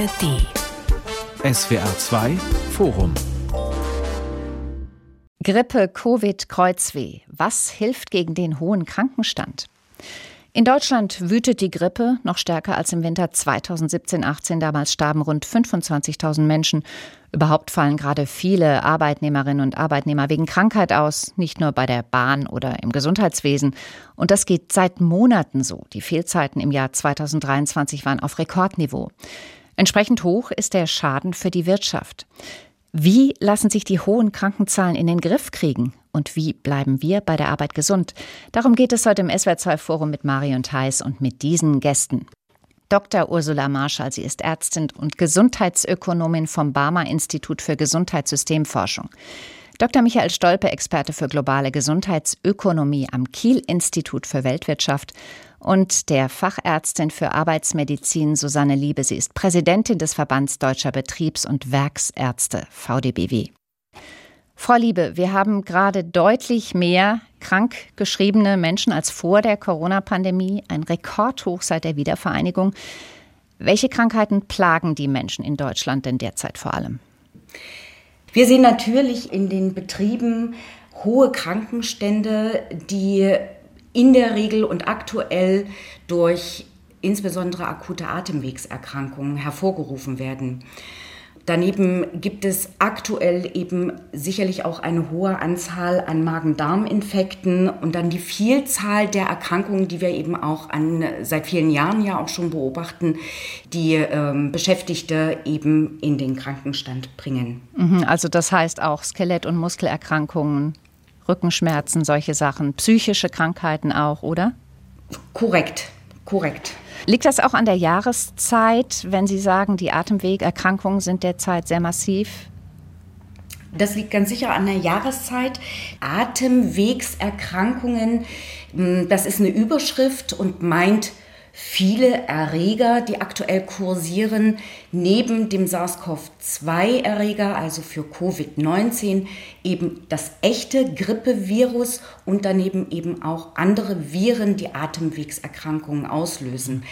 ARD. SWR 2 Forum. Grippe, Covid, Kreuzweh. Was hilft gegen den hohen Krankenstand? In Deutschland wütet die Grippe noch stärker als im Winter 2017-18. Damals starben rund 25.000 Menschen. Überhaupt fallen gerade viele Arbeitnehmerinnen und Arbeitnehmer wegen Krankheit aus, nicht nur bei der Bahn oder im Gesundheitswesen. Und das geht seit Monaten so. Die Fehlzeiten im Jahr 2023 waren auf Rekordniveau. Entsprechend hoch ist der Schaden für die Wirtschaft. Wie lassen sich die hohen Krankenzahlen in den Griff kriegen? Und wie bleiben wir bei der Arbeit gesund? Darum geht es heute im SWR2-Forum mit Marion Theis und mit diesen Gästen. Dr. Ursula Marschall, sie ist Ärztin und Gesundheitsökonomin vom Barmer Institut für Gesundheitssystemforschung. Dr. Michael Stolpe, Experte für globale Gesundheitsökonomie am Kiel Institut für Weltwirtschaft und der Fachärztin für Arbeitsmedizin Susanne Liebe. Sie ist Präsidentin des Verbands Deutscher Betriebs- und Werksärzte VDBW. Frau Liebe, wir haben gerade deutlich mehr krankgeschriebene Menschen als vor der Corona-Pandemie, ein Rekordhoch seit der Wiedervereinigung. Welche Krankheiten plagen die Menschen in Deutschland denn derzeit vor allem? Wir sehen natürlich in den Betrieben hohe Krankenstände, die in der Regel und aktuell durch insbesondere akute Atemwegserkrankungen hervorgerufen werden. Daneben gibt es aktuell eben sicherlich auch eine hohe Anzahl an Magen-Darm-Infekten und dann die Vielzahl der Erkrankungen, die wir eben auch an, seit vielen Jahren ja auch schon beobachten, die ähm, Beschäftigte eben in den Krankenstand bringen. Mhm, also das heißt auch Skelett- und Muskelerkrankungen, Rückenschmerzen, solche Sachen, psychische Krankheiten auch, oder? Korrekt, korrekt. Liegt das auch an der Jahreszeit, wenn Sie sagen, die Atemwegerkrankungen sind derzeit sehr massiv? Das liegt ganz sicher an der Jahreszeit. Atemwegserkrankungen, hm, das ist eine Überschrift und meint viele Erreger, die aktuell kursieren, neben dem SARS-CoV-2-Erreger, also für Covid-19, eben das echte Grippevirus und daneben eben auch andere Viren, die Atemwegserkrankungen auslösen.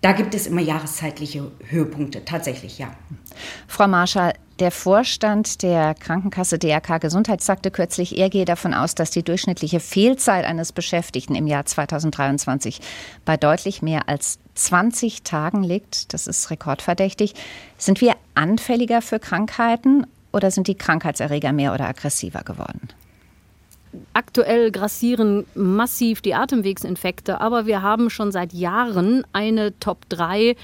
Da gibt es immer jahreszeitliche Höhepunkte, tatsächlich, ja. Frau Marschall, der Vorstand der Krankenkasse DRK Gesundheit sagte kürzlich, er gehe davon aus, dass die durchschnittliche Fehlzeit eines Beschäftigten im Jahr 2023 bei deutlich mehr als 20 Tagen liegt. Das ist rekordverdächtig. Sind wir anfälliger für Krankheiten oder sind die Krankheitserreger mehr oder aggressiver geworden? Aktuell grassieren massiv die Atemwegsinfekte, aber wir haben schon seit Jahren eine Top 3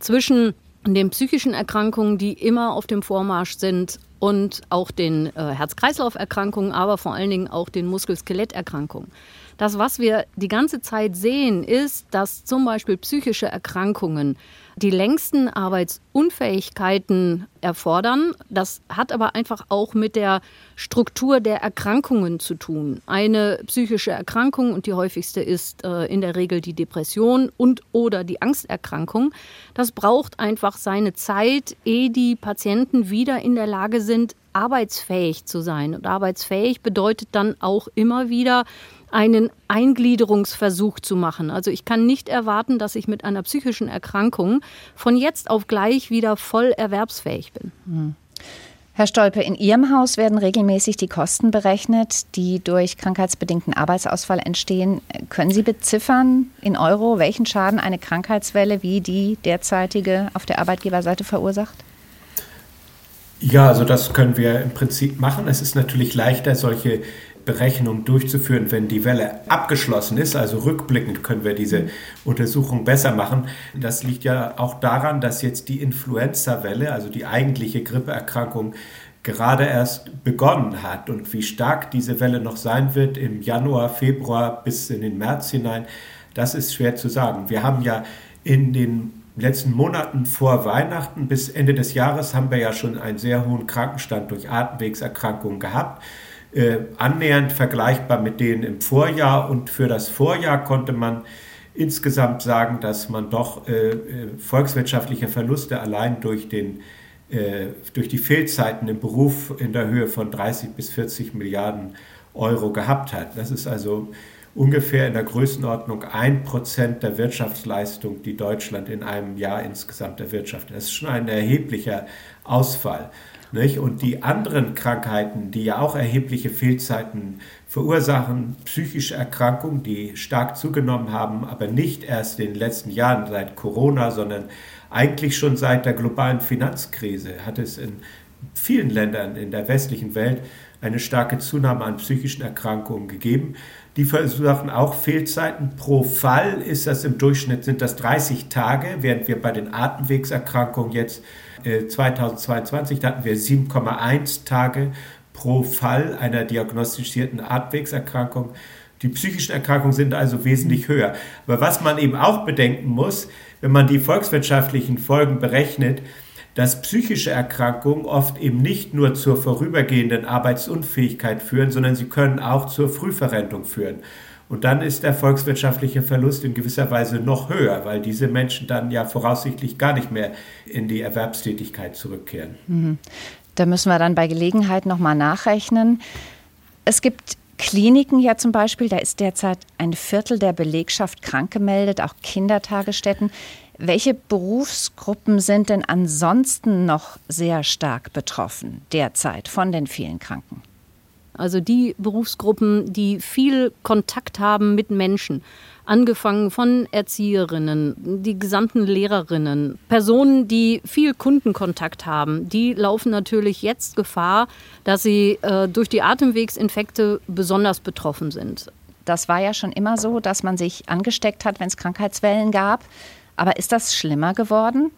zwischen den psychischen Erkrankungen, die immer auf dem Vormarsch sind und auch den äh, Herz-Kreislauf-Erkrankungen, aber vor allen Dingen auch den Muskel-Skelett-Erkrankungen. Das, was wir die ganze Zeit sehen, ist, dass zum Beispiel psychische Erkrankungen die längsten Arbeitsunfähigkeiten erfordern. Das hat aber einfach auch mit der Struktur der Erkrankungen zu tun. Eine psychische Erkrankung und die häufigste ist äh, in der Regel die Depression und oder die Angsterkrankung. Das braucht einfach seine Zeit, ehe die Patienten wieder in der Lage sind, arbeitsfähig zu sein. Und arbeitsfähig bedeutet dann auch immer wieder, einen Eingliederungsversuch zu machen. Also ich kann nicht erwarten, dass ich mit einer psychischen Erkrankung von jetzt auf gleich wieder voll erwerbsfähig bin. Hm. Herr Stolpe, in Ihrem Haus werden regelmäßig die Kosten berechnet, die durch krankheitsbedingten Arbeitsausfall entstehen. Können Sie beziffern in Euro, welchen Schaden eine Krankheitswelle wie die derzeitige auf der Arbeitgeberseite verursacht? Ja, also das können wir im Prinzip machen. Es ist natürlich leichter, solche Berechnung durchzuführen, wenn die Welle abgeschlossen ist. Also rückblickend können wir diese Untersuchung besser machen. Das liegt ja auch daran, dass jetzt die Influenza-Welle, also die eigentliche Grippeerkrankung, gerade erst begonnen hat und wie stark diese Welle noch sein wird im Januar, Februar bis in den März hinein, das ist schwer zu sagen. Wir haben ja in den letzten Monaten vor Weihnachten bis Ende des Jahres haben wir ja schon einen sehr hohen Krankenstand durch Atemwegserkrankungen gehabt äh, annähernd vergleichbar mit denen im Vorjahr. Und für das Vorjahr konnte man insgesamt sagen, dass man doch äh, äh, volkswirtschaftliche Verluste allein durch, den, äh, durch die Fehlzeiten im Beruf in der Höhe von 30 bis 40 Milliarden Euro gehabt hat. Das ist also ungefähr in der Größenordnung ein Prozent der Wirtschaftsleistung, die Deutschland in einem Jahr insgesamt erwirtschaftet. Das ist schon ein erheblicher Ausfall. Nicht? Und die anderen Krankheiten, die ja auch erhebliche Fehlzeiten verursachen, psychische Erkrankungen, die stark zugenommen haben, aber nicht erst in den letzten Jahren seit Corona, sondern eigentlich schon seit der globalen Finanzkrise hat es in vielen Ländern in der westlichen Welt eine starke Zunahme an psychischen Erkrankungen gegeben. Die verursachen auch Fehlzeiten. Pro Fall ist das im Durchschnitt sind das 30 Tage, während wir bei den Atemwegserkrankungen jetzt äh, 2022 da hatten wir 7,1 Tage pro Fall einer diagnostizierten Atemwegserkrankung. Die psychischen Erkrankungen sind also wesentlich höher. Aber was man eben auch bedenken muss, wenn man die volkswirtschaftlichen Folgen berechnet, dass psychische Erkrankungen oft eben nicht nur zur vorübergehenden Arbeitsunfähigkeit führen, sondern sie können auch zur Frühverrentung führen. Und dann ist der volkswirtschaftliche Verlust in gewisser Weise noch höher, weil diese Menschen dann ja voraussichtlich gar nicht mehr in die Erwerbstätigkeit zurückkehren. Mhm. Da müssen wir dann bei Gelegenheit nochmal nachrechnen. Es gibt Kliniken ja zum Beispiel, da ist derzeit ein Viertel der Belegschaft krank gemeldet, auch Kindertagesstätten. Welche Berufsgruppen sind denn ansonsten noch sehr stark betroffen derzeit von den vielen Kranken? Also die Berufsgruppen, die viel Kontakt haben mit Menschen, angefangen von Erzieherinnen, die gesamten Lehrerinnen, Personen, die viel Kundenkontakt haben, die laufen natürlich jetzt Gefahr, dass sie äh, durch die Atemwegsinfekte besonders betroffen sind. Das war ja schon immer so, dass man sich angesteckt hat, wenn es Krankheitswellen gab. Aber ist das schlimmer geworden?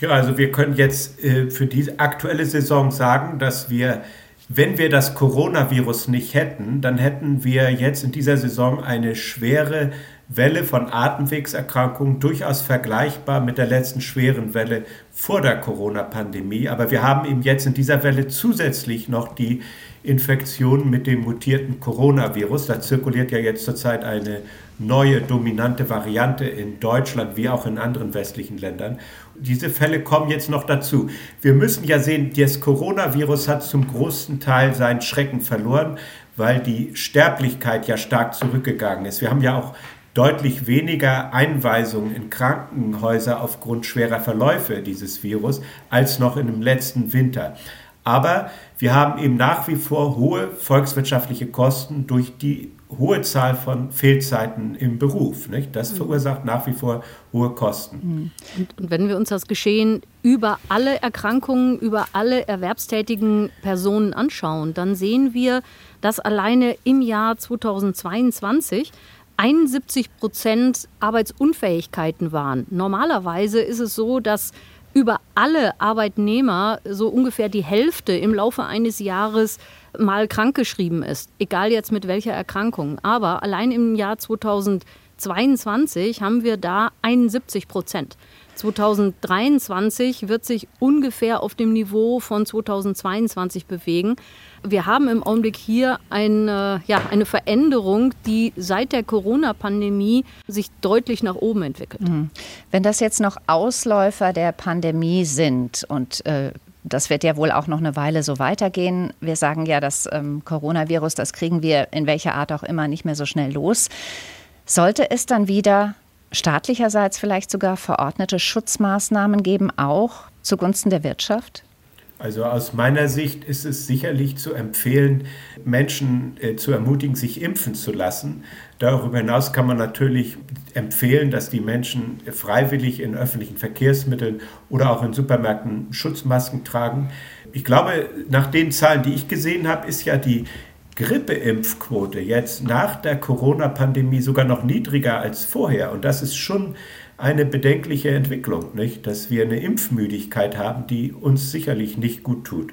Ja, also wir können jetzt äh, für die aktuelle Saison sagen, dass wir, wenn wir das Coronavirus nicht hätten, dann hätten wir jetzt in dieser Saison eine schwere Welle von Atemwegserkrankungen, durchaus vergleichbar mit der letzten schweren Welle vor der Corona-Pandemie. Aber wir haben eben jetzt in dieser Welle zusätzlich noch die Infektion mit dem mutierten Coronavirus. Da zirkuliert ja jetzt zurzeit eine neue dominante Variante in Deutschland wie auch in anderen westlichen Ländern. Diese Fälle kommen jetzt noch dazu. Wir müssen ja sehen, das Coronavirus hat zum großen Teil seinen Schrecken verloren, weil die Sterblichkeit ja stark zurückgegangen ist. Wir haben ja auch deutlich weniger Einweisungen in Krankenhäuser aufgrund schwerer Verläufe dieses Virus als noch in dem letzten Winter. Aber wir haben eben nach wie vor hohe volkswirtschaftliche Kosten durch die hohe Zahl von Fehlzeiten im Beruf. Nicht? Das mhm. verursacht nach wie vor hohe Kosten. Mhm. Und, und, wenn wir uns das Geschehen über alle Erkrankungen, über alle erwerbstätigen Personen anschauen, dann sehen wir, dass alleine im Jahr 2022 71 Prozent Arbeitsunfähigkeiten waren. Normalerweise ist es so, dass über alle Arbeitnehmer so ungefähr die Hälfte im Laufe eines Jahres mal krankgeschrieben ist, egal jetzt mit welcher Erkrankung. Aber allein im Jahr 2022 haben wir da 71 Prozent. 2023 wird sich ungefähr auf dem Niveau von 2022 bewegen wir haben im Augenblick hier eine, ja, eine Veränderung, die seit der Corona-Pandemie sich deutlich nach oben entwickelt. Mhm. Wenn das jetzt noch Ausläufer der Pandemie sind und äh, das wird ja wohl auch noch eine Weile so weitergehen. Wir sagen ja, das ähm, Coronavirus, das kriegen wir in welcher Art auch immer nicht mehr so schnell los. Sollte es dann wieder staatlicherseits vielleicht sogar verordnete Schutzmaßnahmen geben, auch zugunsten der Wirtschaft? Also aus meiner Sicht ist es sicherlich zu empfehlen, Menschen äh, zu ermutigen, sich impfen zu lassen. Darüber hinaus kann man natürlich empfehlen, dass die Menschen freiwillig in öffentlichen Verkehrsmitteln oder auch in Supermärkten Schutzmasken tragen. Ich glaube, nach den Zahlen, die ich gesehen habe, ist ja die Grippeimpfquote jetzt nach der Corona-Pandemie sogar noch niedriger als vorher. Und das ist schon eine bedenkliche Entwicklung, nicht? dass wir eine Impfmüdigkeit haben, die uns sicherlich nicht gut tut.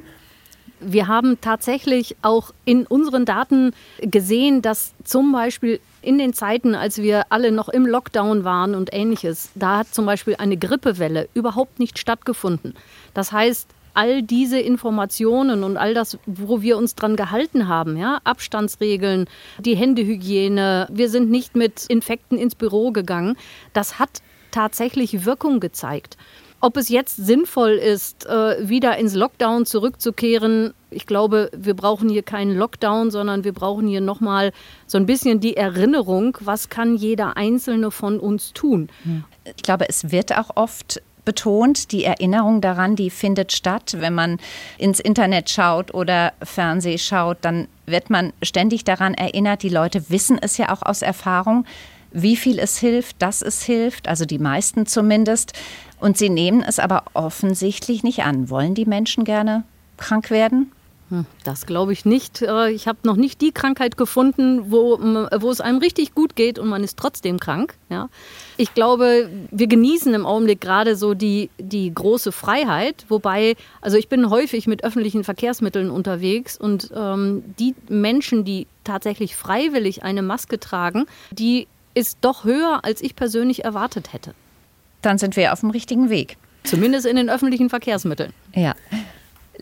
Wir haben tatsächlich auch in unseren Daten gesehen, dass zum Beispiel in den Zeiten, als wir alle noch im Lockdown waren und ähnliches, da hat zum Beispiel eine Grippewelle überhaupt nicht stattgefunden. Das heißt, all diese Informationen und all das, wo wir uns dran gehalten haben, ja, Abstandsregeln, die Händehygiene, wir sind nicht mit Infekten ins Büro gegangen, das hat tatsächlich Wirkung gezeigt. Ob es jetzt sinnvoll ist, äh, wieder ins Lockdown zurückzukehren, ich glaube, wir brauchen hier keinen Lockdown, sondern wir brauchen hier nochmal so ein bisschen die Erinnerung, was kann jeder Einzelne von uns tun. Ich glaube, es wird auch oft betont. Die Erinnerung daran, die findet statt. Wenn man ins Internet schaut oder Fernseh schaut, dann wird man ständig daran erinnert. Die Leute wissen es ja auch aus Erfahrung, wie viel es hilft, dass es hilft, also die meisten zumindest. Und sie nehmen es aber offensichtlich nicht an. Wollen die Menschen gerne krank werden? Hm, das glaube ich nicht. Äh, ich habe noch nicht die Krankheit gefunden, wo, wo es einem richtig gut geht und man ist trotzdem krank. Ja. Ich glaube, wir genießen im Augenblick gerade so die, die große Freiheit, wobei, also ich bin häufig mit öffentlichen Verkehrsmitteln unterwegs und ähm, die Menschen, die tatsächlich freiwillig eine Maske tragen, die ist doch höher, als ich persönlich erwartet hätte. Dann sind wir auf dem richtigen Weg. Zumindest in den öffentlichen Verkehrsmitteln. Ja.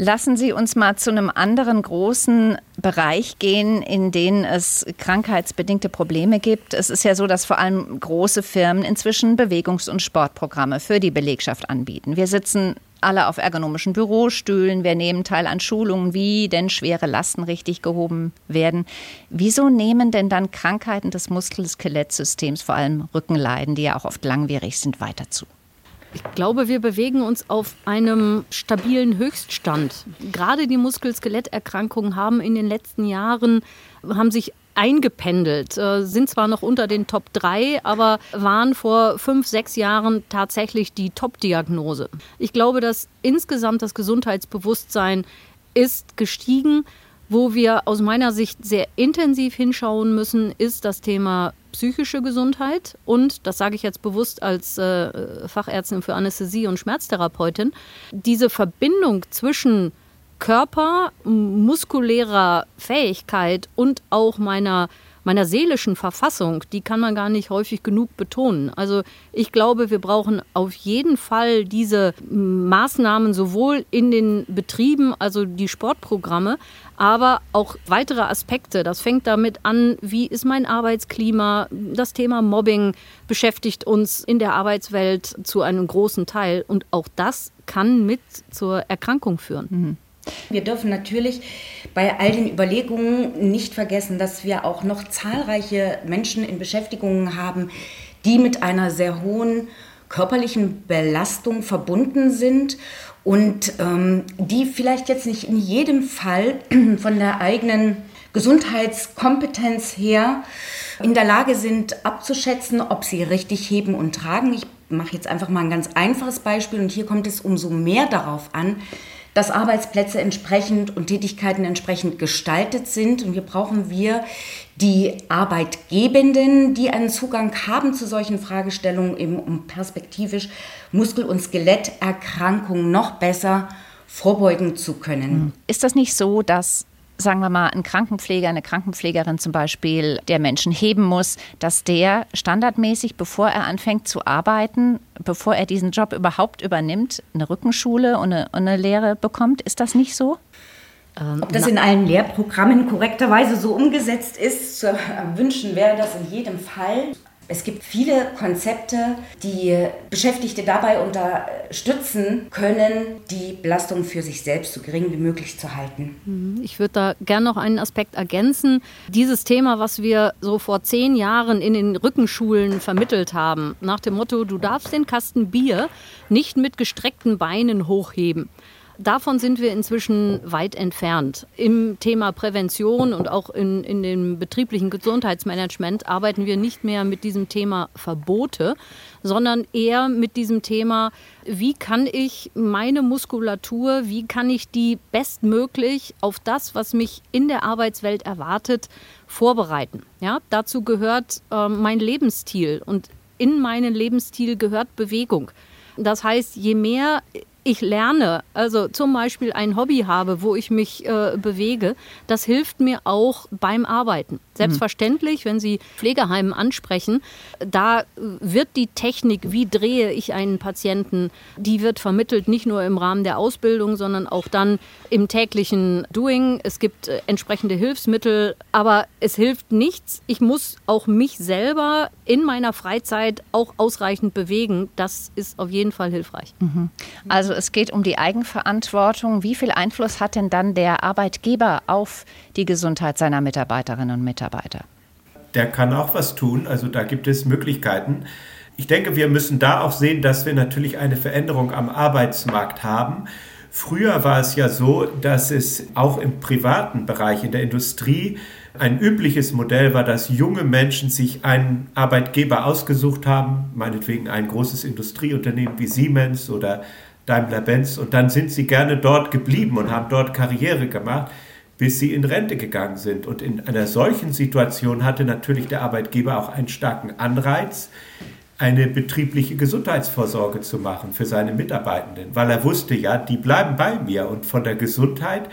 Lassen Sie uns mal zu einem anderen großen Bereich gehen, in dem es krankheitsbedingte Probleme gibt. Es ist ja so, dass vor allem große Firmen inzwischen Bewegungs- und Sportprogramme für die Belegschaft anbieten. Wir sitzen alle auf ergonomischen Bürostühlen, wir nehmen teil an Schulungen, wie denn schwere Lasten richtig gehoben werden. Wieso nehmen denn dann Krankheiten des Muskel-Skelettsystems, vor allem Rückenleiden, die ja auch oft langwierig sind, weiter zu? Ich glaube, wir bewegen uns auf einem stabilen Höchststand. Gerade die Muskel-Skeletterkrankungen haben in den letzten Jahren haben sich eingependelt, äh, sind zwar noch unter den Top 3, aber waren vor fünf, sechs Jahren tatsächlich die Top-Diagnose. Ich glaube, dass insgesamt das Gesundheitsbewusstsein ist gestiegen. Wo wir aus meiner Sicht sehr intensiv hinschauen müssen, ist das Thema psychische Gesundheit. Und, das sage ich jetzt bewusst als äh, Fachärztin für Anästhesie und Schmerztherapeutin, diese Verbindung zwischen Körper, muskulärer Fähigkeit und auch meiner meiner seelischen Verfassung, die kann man gar nicht häufig genug betonen. Also ich glaube, wir brauchen auf jeden Fall diese Maßnahmen sowohl in den Betrieben, also die Sportprogramme, aber auch weitere Aspekte. Das fängt damit an, wie ist mein Arbeitsklima? Das Thema Mobbing beschäftigt uns in der Arbeitswelt zu einem großen Teil und auch das kann mit zur Erkrankung führen. Mhm. Wir dürfen natürlich bei all den Überlegungen nicht vergessen, dass wir auch noch zahlreiche Menschen in Beschäftigungen haben, die mit einer sehr hohen körperlichen Belastung verbunden sind und ähm, die vielleicht jetzt nicht in jedem Fall von der eigenen Gesundheitskompetenz her in der Lage sind abzuschätzen, ob sie richtig heben und tragen. Ich mache jetzt einfach mal ein ganz einfaches Beispiel und hier kommt es umso mehr darauf an, dass Arbeitsplätze entsprechend und Tätigkeiten entsprechend gestaltet sind. Und hier brauchen wir die Arbeitgebenden, die einen Zugang haben zu solchen Fragestellungen, eben um perspektivisch Muskel- und Skeletterkrankungen noch besser vorbeugen zu können. Ist das nicht so, dass sagen wir mal, ein Krankenpfleger, eine Krankenpflegerin zum Beispiel, der Menschen heben muss, dass der standardmäßig, bevor er anfängt zu arbeiten, bevor er diesen Job überhaupt übernimmt, eine Rückenschule und eine, eine Lehre bekommt? Ist das nicht so? Ähm, Ob das in allen Lehrprogrammen korrekterweise so umgesetzt ist, zu wünschen wäre das in jedem Fall. Es gibt viele Konzepte, die Beschäftigte dabei unterstützen können, die Belastung für sich selbst so gering wie möglich zu halten. Mhm. Ich würde da gerne noch einen Aspekt ergänzen. Dieses Thema, was wir so vor zehn Jahren in den Rückenschulen vermittelt haben, nach dem Motto, du darfst den Kasten Bier nicht mit gestreckten Beinen hochheben. Davon sind wir inzwischen weit entfernt. Im Thema Prävention und auch in, in dem betrieblichen Gesundheitsmanagement arbeiten wir nicht mehr mit diesem Thema Verbote, sondern eher mit diesem Thema, wie kann ich meine Muskulatur, wie kann ich die bestmöglich auf das, was mich in der Arbeitswelt erwartet, vorbereiten. Ja, dazu gehört äh, mein Lebensstil und in meinen Lebensstil gehört Bewegung. Das heißt, je mehr ich lerne, also zum Beispiel ein Hobby habe, wo ich mich äh, bewege, das hilft mir auch beim Arbeiten. Selbstverständlich, wenn Sie Pflegeheimen ansprechen, da wird die Technik, wie drehe ich einen Patienten, die wird vermittelt nicht nur im Rahmen der Ausbildung, sondern auch dann im täglichen Doing. Es gibt äh, entsprechende Hilfsmittel, aber es hilft nichts. Ich muss auch mich selber in meiner Freizeit auch ausreichend bewegen. Das ist auf jeden Fall hilfreich. Mhm. Also es geht um die Eigenverantwortung. Wie viel Einfluss hat denn dann der Arbeitgeber auf die Gesundheit seiner Mitarbeiterinnen und Mitarbeiter? Der kann auch was tun. Also da gibt es Möglichkeiten. Ich denke, wir müssen da auch sehen, dass wir natürlich eine Veränderung am Arbeitsmarkt haben. Früher war es ja so, dass es auch im privaten Bereich, in der Industrie, ein übliches Modell war, dass junge Menschen sich einen Arbeitgeber ausgesucht haben, meinetwegen ein großes Industrieunternehmen wie Siemens oder Daimler-Benz, und dann sind sie gerne dort geblieben und haben dort Karriere gemacht, bis sie in Rente gegangen sind. Und in einer solchen Situation hatte natürlich der Arbeitgeber auch einen starken Anreiz, eine betriebliche Gesundheitsvorsorge zu machen für seine Mitarbeitenden, weil er wusste, ja, die bleiben bei mir und von der Gesundheit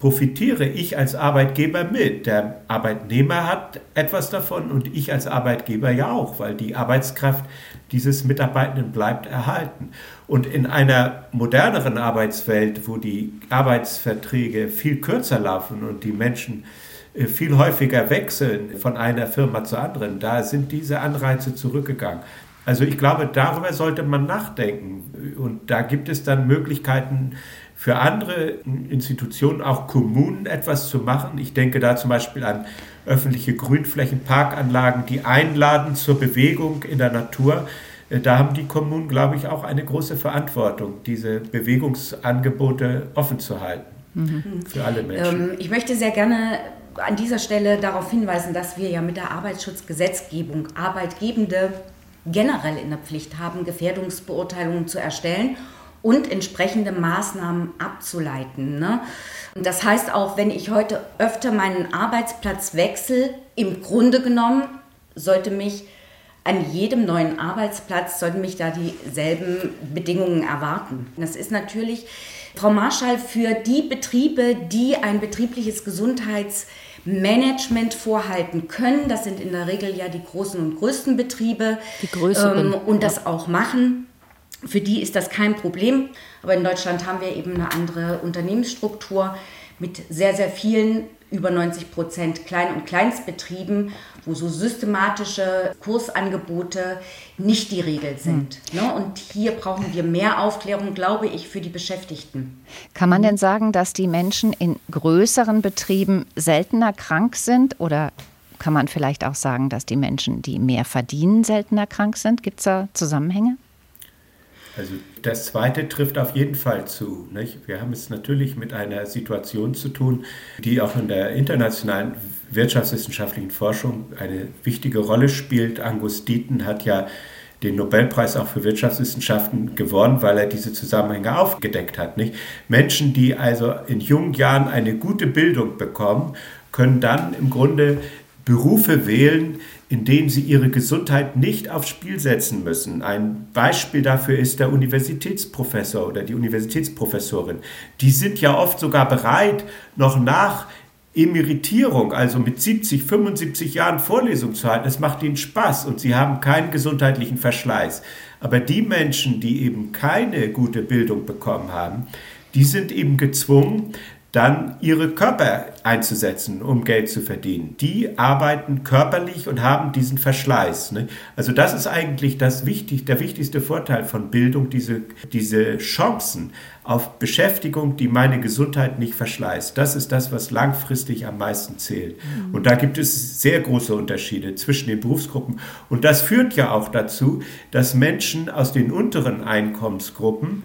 profitiere ich als Arbeitgeber mit. Der Arbeitnehmer hat etwas davon und ich als Arbeitgeber ja auch, weil die Arbeitskraft dieses Mitarbeitenden bleibt erhalten. Und in einer moderneren Arbeitswelt, wo die Arbeitsverträge viel kürzer laufen und die Menschen äh, viel häufiger wechseln von einer Firma zur anderen, da sind diese Anreize zurückgegangen. Also ich glaube, darüber sollte man nachdenken. Und da gibt es dann Möglichkeiten, für andere Institutionen, auch Kommunen, etwas zu machen. Ich denke da zum Beispiel an öffentliche Grünflächen, Parkanlagen, die einladen zur Bewegung in der Natur. Äh, da haben die Kommunen, glaube ich, auch eine große Verantwortung, diese Bewegungsangebote offen zu halten mhm. für alle Menschen. Ähm, ich möchte sehr gerne an dieser Stelle darauf hinweisen, dass wir ja mit der Arbeitsschutzgesetzgebung Arbeitgebende generell in der Pflicht haben, Gefährdungsbeurteilungen zu erstellen und entsprechende Maßnahmen abzuleiten. Ne? Das heißt auch, wenn ich heute öfter meinen Arbeitsplatz wechsle, im Grunde genommen sollte mich an jedem neuen Arbeitsplatz sollten mich da dieselben Bedingungen erwarten. Das ist natürlich, Frau Marschall, für die Betriebe, die ein betriebliches Gesundheitsmanagement vorhalten können. Das sind in der Regel ja die großen und größten Betriebe. Die größeren. Ähm, und das auch machen. Für die ist das kein Problem. Aber in Deutschland haben wir eben eine andere Unternehmensstruktur mit sehr, sehr vielen, über 90 Prozent Klein- und Kleinstbetrieben, wo so systematische Kursangebote nicht die Regel sind. Hm. Und hier brauchen wir mehr Aufklärung, glaube ich, für die Beschäftigten. Kann man denn sagen, dass die Menschen in größeren Betrieben seltener krank sind oder kann man vielleicht auch sagen, dass die Menschen, die mehr verdienen, seltener krank sind? Gibt es da Zusammenhänge? Also das Zweite trifft auf jeden Fall zu. Nicht? Wir haben es natürlich mit einer Situation zu tun, die auch in der internationalen wirtschaftswissenschaftlichen Forschung eine wichtige Rolle spielt. Angus Deaton hat ja den Nobelpreis auch für Wirtschaftswissenschaften gewonnen, weil er diese Zusammenhänge aufgedeckt hat. Nicht? Menschen, die also in jungen Jahren eine gute Bildung bekommen, können dann im Grunde Berufe wählen, in denen sie ihre Gesundheit nicht aufs Spiel setzen müssen. Ein Beispiel dafür ist der Universitätsprofessor oder die Universitätsprofessorin. Die sind ja oft sogar bereit, noch nach Emeritierung, also mit 70, 75 Jahren Vorlesung zu halten. Es macht ihnen Spaß und sie haben keinen gesundheitlichen Verschleiß. Aber die Menschen, die eben keine gute Bildung bekommen haben, die sind eben gezwungen, dann ihre Körper einzusetzen, um Geld zu verdienen. Die arbeiten körperlich und haben diesen Verschleiß. Ne? Also das ist eigentlich das wichtig, der wichtigste Vorteil von Bildung, diese, diese Chancen auf Beschäftigung, die meine Gesundheit nicht verschleißt. Das ist das, was langfristig am meisten zählt. Mhm. Und da gibt es sehr große Unterschiede zwischen den Berufsgruppen. Und das führt ja auch dazu, dass Menschen aus den unteren Einkommensgruppen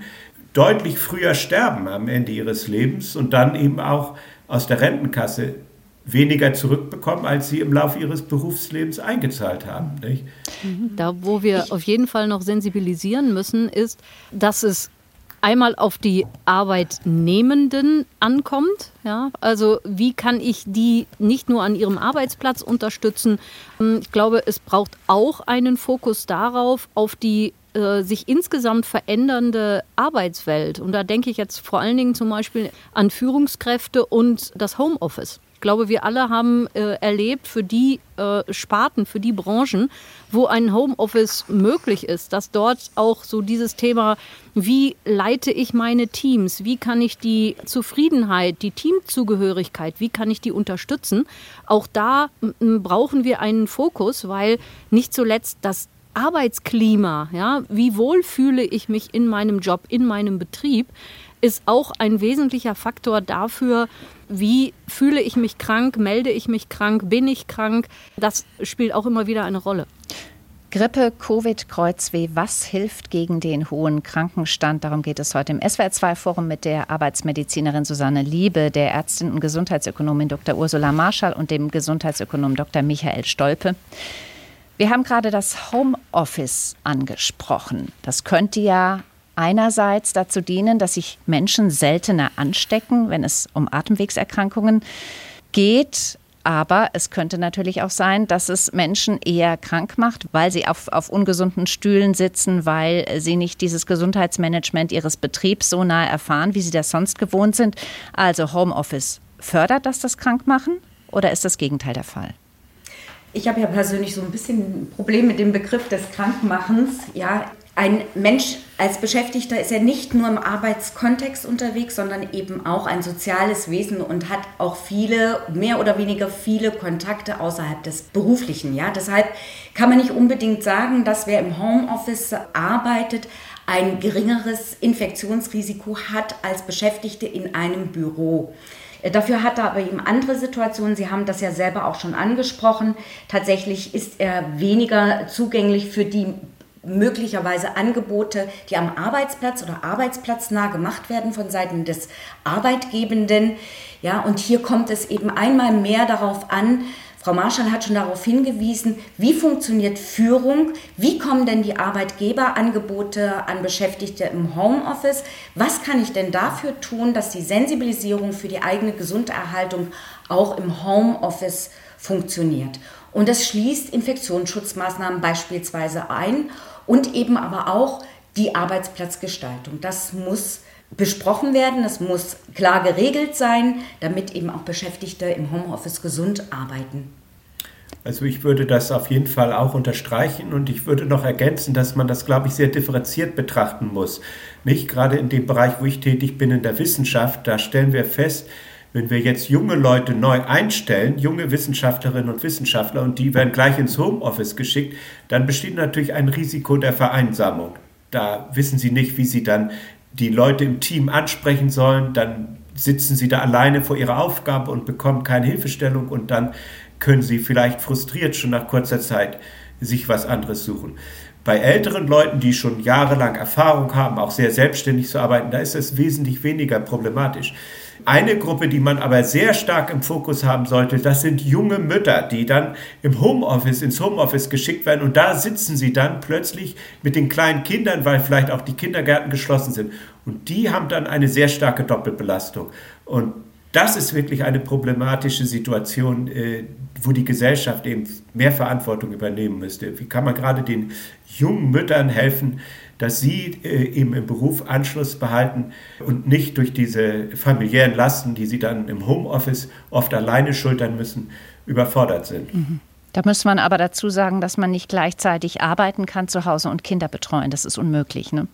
deutlich früher sterben am Ende ihres Lebens und dann eben auch aus der Rentenkasse weniger zurückbekommen, als sie im Laufe ihres Berufslebens eingezahlt haben. Nicht? Mhm. Da, wo wir ich auf jeden Fall noch sensibilisieren müssen, ist, dass es einmal auf die Arbeitnehmenden ankommt. Ja? Also wie kann ich die nicht nur an ihrem Arbeitsplatz unterstützen? Ich glaube, es braucht auch einen Fokus darauf, auf die äh, sich insgesamt verändernde Arbeitswelt. Und da denke ich jetzt vor allen Dingen zum Beispiel an Führungskräfte und das Homeoffice. Ich glaube, wir alle haben äh, erlebt, für die äh, Sparten, für die Branchen, wo ein Homeoffice möglich ist, dass dort auch so dieses Thema, wie leite ich meine Teams, wie kann ich die Zufriedenheit, die Teamzugehörigkeit, wie kann ich die unterstützen, auch da brauchen wir einen Fokus, weil nicht zuletzt das Arbeitsklima, ja, wie wohl fühle ich mich in meinem Job, in meinem Betrieb, ist auch ein wesentlicher Faktor dafür, wie fühle ich mich krank, melde ich mich krank, bin ich krank. Das spielt auch immer wieder eine Rolle. Grippe, Covid, Kreuzweh, was hilft gegen den hohen Krankenstand? Darum geht es heute im SWR2-Forum mit der Arbeitsmedizinerin Susanne Liebe, der Ärztin und Gesundheitsökonomin Dr. Ursula Marschall und dem Gesundheitsökonom Dr. Michael Stolpe. Wir haben gerade das Homeoffice angesprochen. Das könnte ja einerseits dazu dienen, dass sich Menschen seltener anstecken, wenn es um Atemwegserkrankungen geht. Aber es könnte natürlich auch sein, dass es Menschen eher krank macht, weil sie auf, auf ungesunden Stühlen sitzen, weil sie nicht dieses Gesundheitsmanagement ihres Betriebs so nahe erfahren, wie sie das sonst gewohnt sind. Also Homeoffice fördert das das Krankmachen oder ist das Gegenteil der Fall? Ich habe ja persönlich so ein bisschen ein Problem mit dem Begriff des Krankmachens. Ja, ein Mensch als Beschäftigter ist ja nicht nur im Arbeitskontext unterwegs, sondern eben auch ein soziales Wesen und hat auch viele, mehr oder weniger viele Kontakte außerhalb des beruflichen. Ja? Deshalb kann man nicht unbedingt sagen, dass wer im Homeoffice arbeitet, ein geringeres Infektionsrisiko hat als Beschäftigte in einem Büro. Dafür hat er aber eben andere Situationen. Sie haben das ja selber auch schon angesprochen. Tatsächlich ist er weniger zugänglich für die möglicherweise Angebote, die am Arbeitsplatz oder arbeitsplatznah gemacht werden von Seiten des Arbeitgebenden. Ja, und hier kommt es eben einmal mehr darauf an, Frau Marschall hat schon darauf hingewiesen, wie funktioniert Führung, wie kommen denn die Arbeitgeberangebote an Beschäftigte im Homeoffice, was kann ich denn dafür tun, dass die Sensibilisierung für die eigene Gesunderhaltung auch im Homeoffice funktioniert. Und das schließt Infektionsschutzmaßnahmen beispielsweise ein und eben aber auch die Arbeitsplatzgestaltung. Das muss besprochen werden, das muss klar geregelt sein, damit eben auch Beschäftigte im Homeoffice gesund arbeiten. Also ich würde das auf jeden Fall auch unterstreichen und ich würde noch ergänzen, dass man das, glaube ich, sehr differenziert betrachten muss. Nicht gerade in dem Bereich, wo ich tätig bin, in der Wissenschaft, da stellen wir fest, wenn wir jetzt junge Leute neu einstellen, junge Wissenschaftlerinnen und Wissenschaftler, und die werden gleich ins Homeoffice geschickt, dann besteht natürlich ein Risiko der Vereinsamung. Da wissen sie nicht, wie sie dann die Leute im Team ansprechen sollen, dann sitzen sie da alleine vor ihrer Aufgabe und bekommen keine Hilfestellung und dann können sie vielleicht frustriert schon nach kurzer Zeit sich was anderes suchen. Bei älteren Leuten, die schon jahrelang Erfahrung haben, auch sehr selbstständig zu arbeiten, da ist es wesentlich weniger problematisch. Eine Gruppe, die man aber sehr stark im Fokus haben sollte, das sind junge Mütter, die dann im Homeoffice, ins Homeoffice geschickt werden und da sitzen sie dann plötzlich mit den kleinen Kindern, weil vielleicht auch die Kindergärten geschlossen sind. Und die haben dann eine sehr starke Doppelbelastung. Und das ist wirklich eine problematische Situation, äh, wo die Gesellschaft eben mehr Verantwortung übernehmen müsste. Wie kann man gerade den jungen Müttern helfen, dass sie äh, eben im Beruf Anschluss behalten und nicht durch diese familiären Lasten, die sie dann im Homeoffice oft alleine schultern müssen, überfordert sind. Mhm. Da muss man aber dazu sagen, dass man nicht gleichzeitig arbeiten kann zu Hause und Kinder betreuen. Das ist unmöglich. Ne?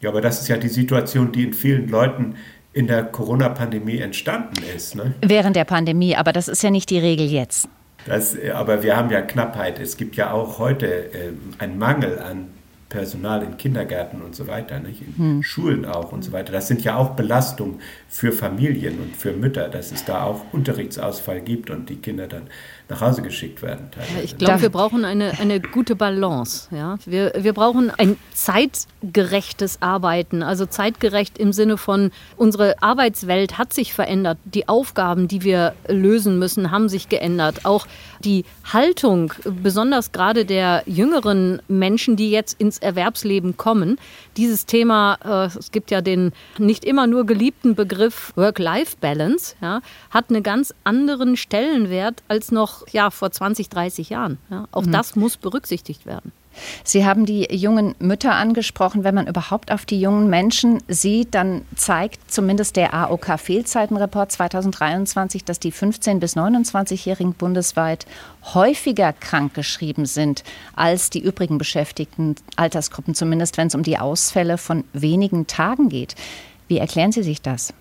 Ja, aber das ist ja die Situation, die in vielen Leuten in der Corona-Pandemie entstanden ist. Ne? Während der Pandemie, aber das ist ja nicht die Regel jetzt. Das, aber wir haben ja Knappheit. Es gibt ja auch heute äh, einen Mangel an Personal in Kindergärten und so weiter, nicht? in hm. Schulen auch und so weiter. Das sind ja auch Belastungen für Familien und für Mütter, dass es da auch Unterrichtsausfall gibt und die Kinder dann nach Hause geschickt werden. Ja, ich glaube, wir brauchen eine, eine gute Balance. Ja? Wir, wir brauchen ein zeitgerechtes Arbeiten, also zeitgerecht im Sinne von, unsere Arbeitswelt hat sich verändert, die Aufgaben, die wir lösen müssen, haben sich geändert. Auch die Haltung, besonders gerade der jüngeren Menschen, die jetzt ins Erwerbsleben kommen, dieses Thema, äh, es gibt ja den nicht immer nur geliebten Begriff Work-Life-Balance, ja, hat einen ganz anderen Stellenwert als noch ja, vor 20, 30 Jahren. Ja. Auch mhm. das muss berücksichtigt werden. Sie haben die jungen Mütter angesprochen. Wenn man überhaupt auf die jungen Menschen sieht, dann zeigt zumindest der AOK Fehlzeitenreport 2023, dass die 15- bis 29-Jährigen bundesweit häufiger krankgeschrieben sind als die übrigen beschäftigten Altersgruppen, zumindest wenn es um die Ausfälle von wenigen Tagen geht. Wie erklären Sie sich das?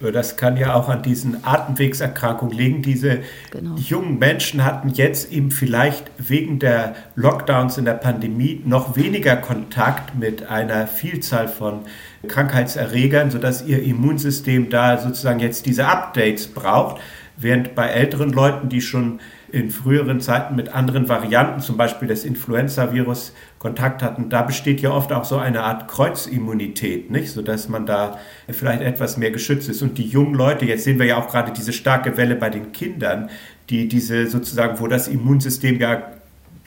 Das kann ja auch an diesen Atemwegserkrankungen liegen. Diese genau. jungen Menschen hatten jetzt eben vielleicht wegen der Lockdowns in der Pandemie noch weniger Kontakt mit einer Vielzahl von Krankheitserregern, sodass ihr Immunsystem da sozusagen jetzt diese Updates braucht. Während bei älteren Leuten, die schon in früheren Zeiten mit anderen Varianten, zum Beispiel des Influenza-Virus, Kontakt hatten, da besteht ja oft auch so eine Art Kreuzimmunität, nicht? sodass man da vielleicht etwas mehr geschützt ist. Und die jungen Leute, jetzt sehen wir ja auch gerade diese starke Welle bei den Kindern, die diese sozusagen, wo das Immunsystem ja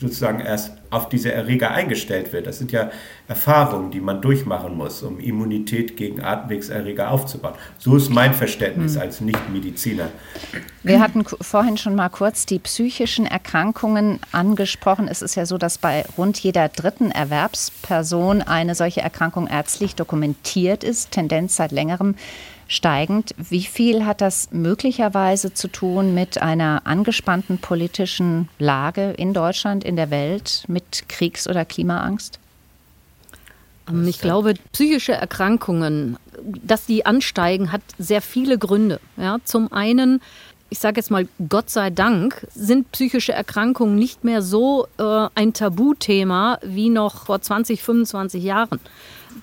sozusagen erst auf diese Erreger eingestellt wird. Das sind ja Erfahrungen, die man durchmachen muss, um Immunität gegen Atemwegserreger aufzubauen. So ist mein Verständnis hm. als Nichtmediziner. Wir hatten vorhin schon mal kurz die psychischen Erkrankungen angesprochen. Es ist ja so, dass bei rund jeder dritten Erwerbsperson eine solche Erkrankung ärztlich dokumentiert ist, Tendenz seit längerem steigend. Wie viel hat das möglicherweise zu tun mit einer angespannten politischen Lage in Deutschland, in der Welt, mit Kriegs- oder Klimaangst? Ähm, ich glaube, psychische Erkrankungen, dass die ansteigen, hat sehr viele Gründe. Ja, zum einen, ich sage jetzt mal, Gott sei Dank, sind psychische Erkrankungen nicht mehr so äh, ein Tabuthema wie noch vor 20, 25 Jahren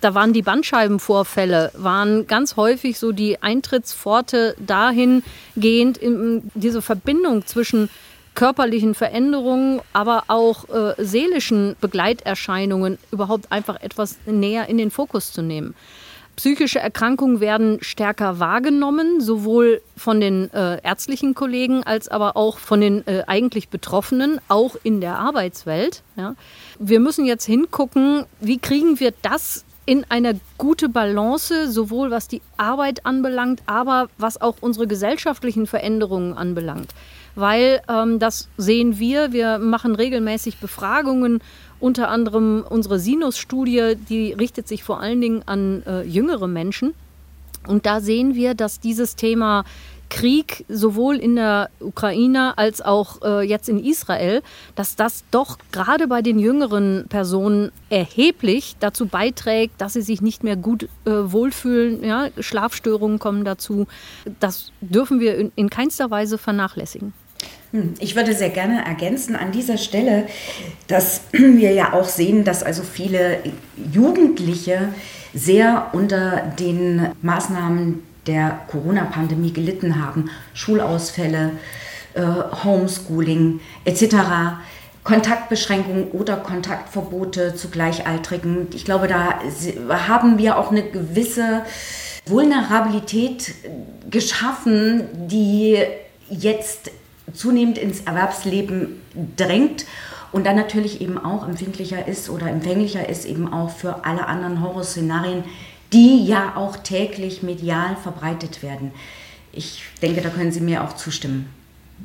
da waren die Bandscheibenvorfälle, waren ganz häufig so die Eintrittspforte dahingehend in diese Verbindung zwischen körperlichen Veränderungen, aber auch äh, seelischen Begleiterscheinungen überhaupt einfach etwas näher in den Fokus zu nehmen. Psychische Erkrankungen werden stärker wahrgenommen, sowohl von den äh, ärztlichen Kollegen als aber auch von den äh, eigentlich Betroffenen, auch in der Arbeitswelt. Ja. Wir müssen jetzt hingucken, wie kriegen wir das in eine gute Balance, sowohl was die Arbeit anbelangt, aber was auch unsere gesellschaftlichen Veränderungen anbelangt. Weil ähm, das sehen wir, wir machen regelmäßig Befragungen, unter anderem unsere Sinus-Studie, die richtet sich vor allen Dingen an äh, jüngere Menschen. Und da sehen wir, dass dieses Thema Krieg sowohl in der Ukraine als auch äh, jetzt in Israel, dass das doch gerade bei den jüngeren Personen erheblich dazu beiträgt, dass sie sich nicht mehr gut äh, wohlfühlen. Ja? Schlafstörungen kommen dazu. Das dürfen wir in, in keinster Weise vernachlässigen. Hm, ich würde sehr gerne ergänzen an dieser Stelle, dass wir ja auch sehen, dass also viele Jugendliche sehr unter den Maßnahmen der Corona-Pandemie gelitten haben, Schulausfälle, äh, Homeschooling etc., Kontaktbeschränkungen oder Kontaktverbote zu Gleichaltrigen. Ich glaube, da haben wir auch eine gewisse Vulnerabilität geschaffen, die jetzt zunehmend ins Erwerbsleben drängt und dann natürlich eben auch empfindlicher ist oder empfänglicher ist eben auch für alle anderen Horrorszenarien, die ja auch täglich medial verbreitet werden. Ich denke, da können Sie mir auch zustimmen.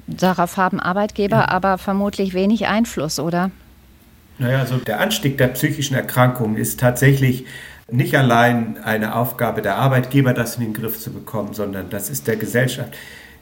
Darauf haben Arbeitgeber ja. aber vermutlich wenig Einfluss, oder? Naja, also der Anstieg der psychischen Erkrankungen ist tatsächlich nicht allein eine Aufgabe der Arbeitgeber, das in den Griff zu bekommen, sondern das ist der Gesellschaft,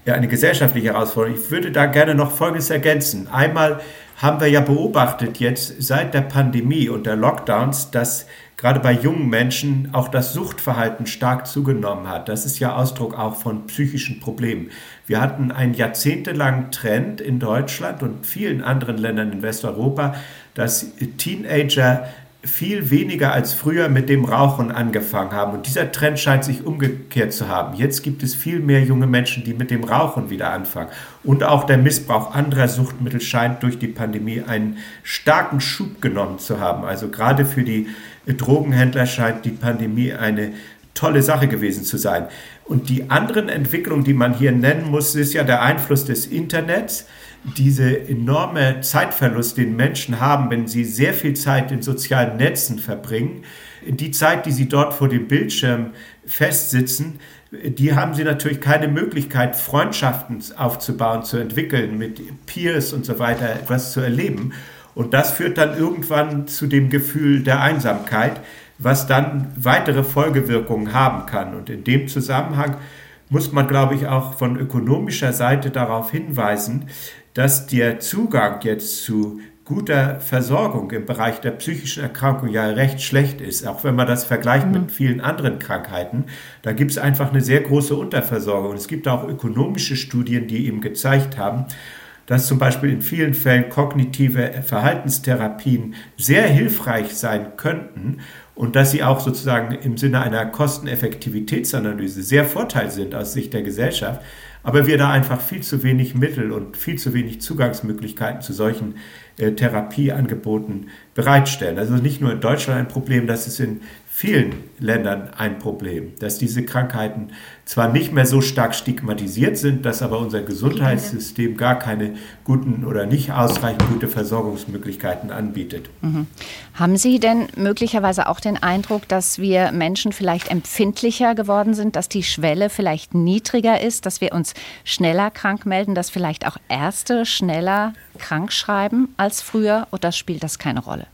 ja, eine gesellschaftliche Herausforderung. Ich würde da gerne noch Folgendes ergänzen. Einmal haben wir ja beobachtet jetzt seit der Pandemie und der Lockdowns, dass gerade bei jungen Menschen auch das Suchtverhalten stark zugenommen hat. Das ist ja Ausdruck auch von psychischen Problemen. Wir hatten einen jahrzehntelangen Trend in Deutschland und vielen anderen Ländern in Westeuropa, dass Teenager viel weniger als früher mit dem Rauchen angefangen haben. Und dieser Trend scheint sich umgekehrt zu haben. Jetzt gibt es viel mehr junge Menschen, die mit dem Rauchen wieder anfangen. Und auch der Missbrauch anderer Suchtmittel scheint durch die Pandemie einen starken Schub genommen zu haben. Also gerade für die Drogenhändler scheint die Pandemie eine tolle Sache gewesen zu sein. Und die anderen Entwicklungen, die man hier nennen muss, ist ja der Einfluss des Internets diese enorme Zeitverlust, den Menschen haben, wenn sie sehr viel Zeit in sozialen Netzen verbringen, die Zeit, die sie dort vor dem Bildschirm festsitzen, die haben sie natürlich keine Möglichkeit, Freundschaften aufzubauen, zu entwickeln, mit Peers und so weiter etwas zu erleben. Und das führt dann irgendwann zu dem Gefühl der Einsamkeit, was dann weitere Folgewirkungen haben kann. Und in dem Zusammenhang muss man, glaube ich, auch von ökonomischer Seite darauf hinweisen, dass der Zugang jetzt zu guter Versorgung im Bereich der psychischen Erkrankung ja recht schlecht ist, auch wenn man das vergleicht mhm. mit vielen anderen Krankheiten. Da gibt es einfach eine sehr große Unterversorgung. Und es gibt auch ökonomische Studien, die eben gezeigt haben, dass zum Beispiel in vielen Fällen kognitive Verhaltenstherapien sehr hilfreich sein könnten und dass sie auch sozusagen im Sinne einer Kosteneffektivitätsanalyse sehr Vorteil sind aus Sicht der Gesellschaft, aber wir da einfach viel zu wenig Mittel und viel zu wenig Zugangsmöglichkeiten zu solchen äh, Therapieangeboten bereitstellen. Also nicht nur in Deutschland ein Problem, das ist in vielen Ländern ein Problem, dass diese Krankheiten zwar nicht mehr so stark stigmatisiert sind, dass aber unser Gesundheitssystem gar keine guten oder nicht ausreichend gute Versorgungsmöglichkeiten anbietet. Mhm. Haben Sie denn möglicherweise auch den Eindruck, dass wir Menschen vielleicht empfindlicher geworden sind, dass die Schwelle vielleicht niedriger ist, dass wir uns schneller krank melden, dass vielleicht auch Ärzte schneller krank schreiben als früher oder spielt das keine Rolle?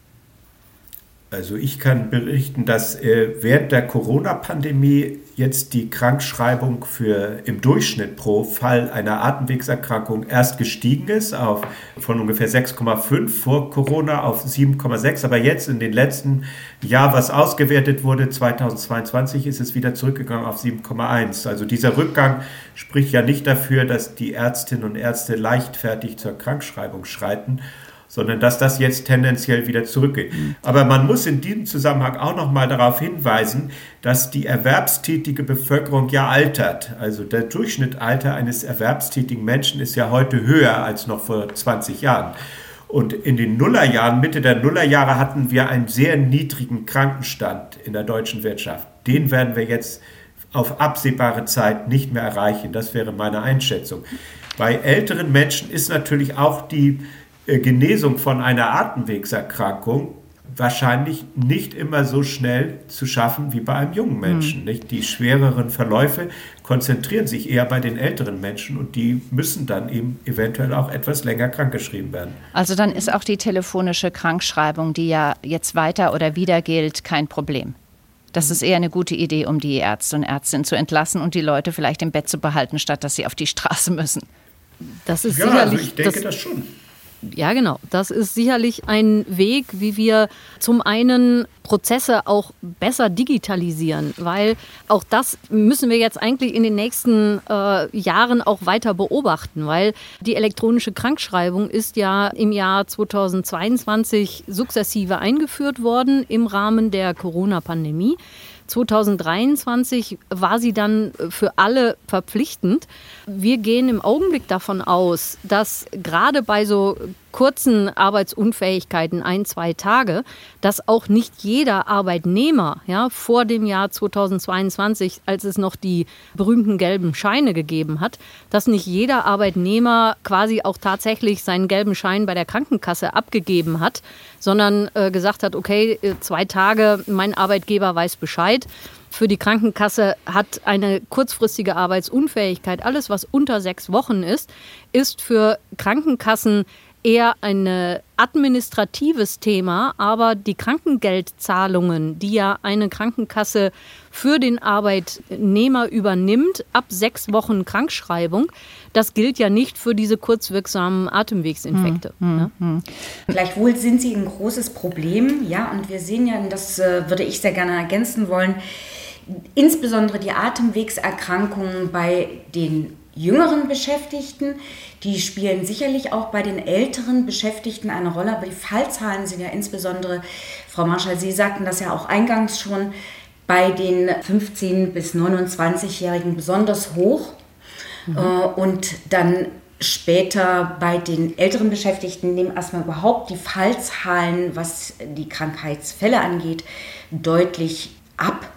Also ich kann berichten, dass äh, während der Corona-Pandemie jetzt die Krankschreibung für im Durchschnitt pro Fall einer Atemwegserkrankung erst gestiegen ist auf von ungefähr 6,5 vor Corona auf 7,6, aber jetzt in den letzten Jahr, was ausgewertet wurde, 2022 ist es wieder zurückgegangen auf 7,1. Also dieser Rückgang spricht ja nicht dafür, dass die Ärztinnen und Ärzte leichtfertig zur Krankschreibung schreiten, sondern dass das jetzt tendenziell wieder zurückgeht. Aber man muss in diesem Zusammenhang auch noch mal darauf hinweisen, dass die erwerbstätige Bevölkerung ja altert. Also der Durchschnittsalter eines erwerbstätigen Menschen ist ja heute höher als noch vor 20 Jahren. Und in den Nullerjahren, Mitte der Nullerjahre, hatten wir einen sehr niedrigen Krankenstand in der deutschen Wirtschaft. Den werden wir jetzt auf absehbare Zeit nicht mehr erreichen. Das wäre meine Einschätzung. Bei älteren Menschen ist natürlich auch die Genesung von einer Atemwegserkrankung wahrscheinlich nicht immer so schnell zu schaffen wie bei einem jungen Menschen. Mhm. Nicht? Die schwereren Verläufe konzentrieren sich eher bei den älteren Menschen und die müssen dann eben eventuell auch etwas länger krankgeschrieben werden. Also dann ist auch die telefonische Krankschreibung, die ja jetzt weiter oder wieder gilt, kein Problem. Das ist eher eine gute Idee, um die Ärzte und Ärztinnen zu entlassen und die Leute vielleicht im Bett zu behalten, statt dass sie auf die Straße müssen. Das ist ja, sicherlich. Also ich denke das, das schon. Ja, genau. Das ist sicherlich ein Weg, wie wir zum einen Prozesse auch besser digitalisieren, weil auch das müssen wir jetzt eigentlich in den nächsten äh, Jahren auch weiter beobachten, weil die elektronische Krankschreibung ist ja im Jahr 2022 sukzessive eingeführt worden im Rahmen der Corona-Pandemie. 2023 war sie dann für alle verpflichtend. Wir gehen im Augenblick davon aus, dass gerade bei so kurzen Arbeitsunfähigkeiten, ein, zwei Tage, dass auch nicht jeder Arbeitnehmer ja, vor dem Jahr 2022, als es noch die berühmten gelben Scheine gegeben hat, dass nicht jeder Arbeitnehmer quasi auch tatsächlich seinen gelben Schein bei der Krankenkasse abgegeben hat, sondern äh, gesagt hat, okay, äh, zwei Tage, mein Arbeitgeber weiß Bescheid. Für die Krankenkasse hat eine kurzfristige Arbeitsunfähigkeit, alles was unter sechs Wochen ist, ist für Krankenkassen eher ein administratives Thema, aber die Krankengeldzahlungen, die ja eine Krankenkasse für den Arbeitnehmer übernimmt, ab sechs Wochen Krankschreibung, das gilt ja nicht für diese kurzwirksamen Atemwegsinfekte. Hm, hm, hm. Gleichwohl sind sie ein großes Problem, ja, und wir sehen ja, und das äh, würde ich sehr gerne ergänzen wollen, insbesondere die Atemwegserkrankungen bei den jüngeren Beschäftigten, die spielen sicherlich auch bei den älteren Beschäftigten eine Rolle, aber die Fallzahlen sind ja insbesondere, Frau Marschall, Sie sagten das ja auch eingangs schon, bei den 15- bis 29-Jährigen besonders hoch. Mhm. Äh, und dann später bei den älteren Beschäftigten nehmen erstmal überhaupt die Fallzahlen, was die Krankheitsfälle angeht, deutlich ab.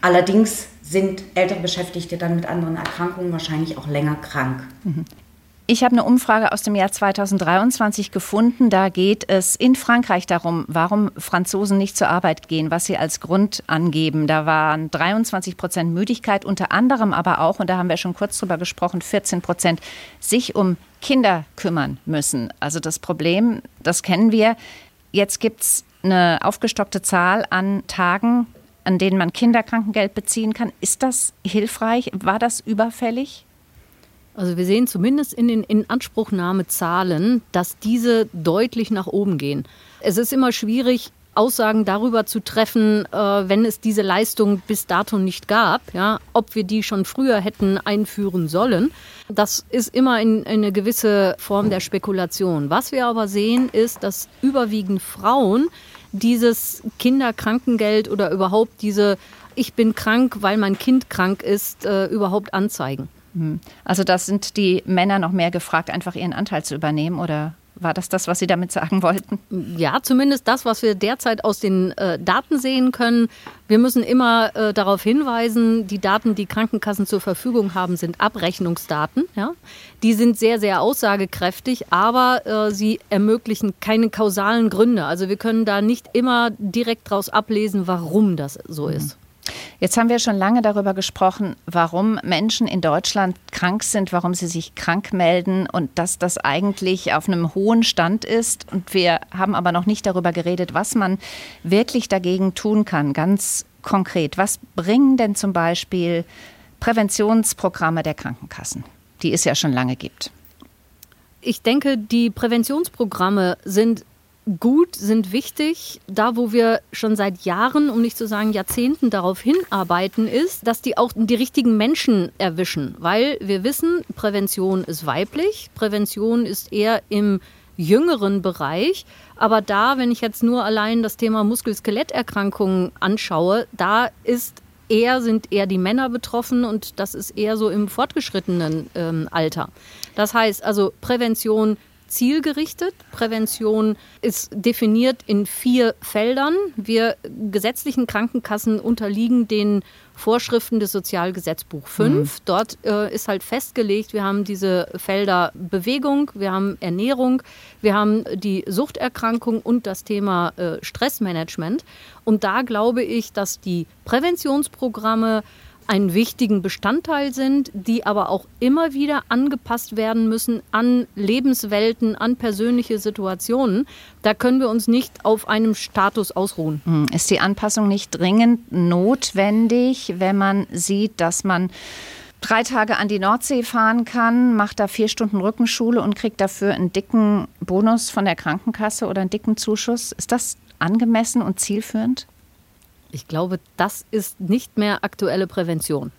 Allerdings sind ältere Beschäftigte dann mit anderen Erkrankungen wahrscheinlich auch länger krank. Mhm. Ich habe eine Umfrage aus dem Jahr 2023 gefunden. Da geht es in Frankreich darum, warum Franzosen nicht zur Arbeit gehen, was sie als Grund angeben. Da waren 23 Prozent Müdigkeit, unter anderem aber auch, und da haben wir schon kurz drüber gesprochen, 14 Prozent sich um Kinder kümmern müssen. Also das Problem, das kennen wir. Jetzt gibt es eine aufgestockte Zahl an Tagen, an denen man Kinderkrankengeld beziehen kann. Ist das hilfreich? War das überfällig? Also wir sehen zumindest in den Inanspruchnahmezahlen, dass diese deutlich nach oben gehen. Es ist immer schwierig, Aussagen darüber zu treffen, äh, wenn es diese Leistung bis dato nicht gab, ja, ob wir die schon früher hätten einführen sollen. Das ist immer in, eine gewisse Form der Spekulation. Was wir aber sehen, ist, dass überwiegend Frauen dieses Kinderkrankengeld oder überhaupt diese Ich bin krank, weil mein Kind krank ist, äh, überhaupt anzeigen. Hm. Also das sind die Männer noch mehr gefragt, einfach ihren Anteil zu übernehmen oder war das das, was Sie damit sagen wollten? Ja, zumindest das, was wir derzeit aus den äh, Daten sehen können. Wir müssen immer äh, darauf hinweisen, die Daten, die Krankenkassen zur Verfügung haben, sind Abrechnungsdaten. Ja? Die sind sehr, sehr aussagekräftig, aber äh, sie ermöglichen keine kausalen Gründe. Also wir können da nicht immer direkt daraus ablesen, warum das so ist. Jetzt haben wir schon lange darüber gesprochen, warum Menschen in Deutschland krank sind, warum sie sich krank melden und dass das eigentlich auf einem hohen Stand ist. Und wir haben aber noch nicht darüber geredet, was man wirklich dagegen tun kann, ganz konkret. Was bringen denn zum Beispiel Präventionsprogramme der Krankenkassen, die es ja schon lange gibt? Ich denke, die Präventionsprogramme sind gut, sind wichtig. Da, wo wir schon seit Jahren, um nicht zu sagen Jahrzehnten darauf hinarbeiten, ist, dass die auch die richtigen Menschen erwischen. Weil wir wissen, Prävention ist weiblich, Prävention ist eher im jüngeren Bereich. Aber da, wenn ich jetzt nur allein das Thema Muskel-Skeletterkrankungen anschaue, da ist eher, sind eher die Männer betroffen und das ist eher so im fortgeschrittenen ähm, Alter. Das heißt also Prävention zielgerichtet. Prävention ist definiert in vier Feldern. Wir gesetzlichen Krankenkassen unterliegen den Vorschriften des Sozialgesetzbuch 5. Mhm. Dort äh, ist halt festgelegt, wir haben diese Felder Bewegung, wir haben Ernährung, wir haben die Suchterkrankung und das Thema äh, Stressmanagement. Und da glaube ich, dass die Präventionsprogramme einen wichtigen Bestandteil sind, die aber auch immer wieder angepasst werden müssen an Lebenswelten, an persönliche Situationen. Da können wir uns nicht auf einem Status ausruhen. Hm, ist die Anpassung nicht dringend notwendig, wenn man sieht, dass man drei Tage an die Nordsee fahren kann, macht da vier Stunden Rückenschule und kriegt dafür einen dicken Bonus von der Krankenkasse oder einen dicken Zuschuss? Ist das angemessen und zielführend? Ich glaube, das ist nicht mehr aktuelle Prävention.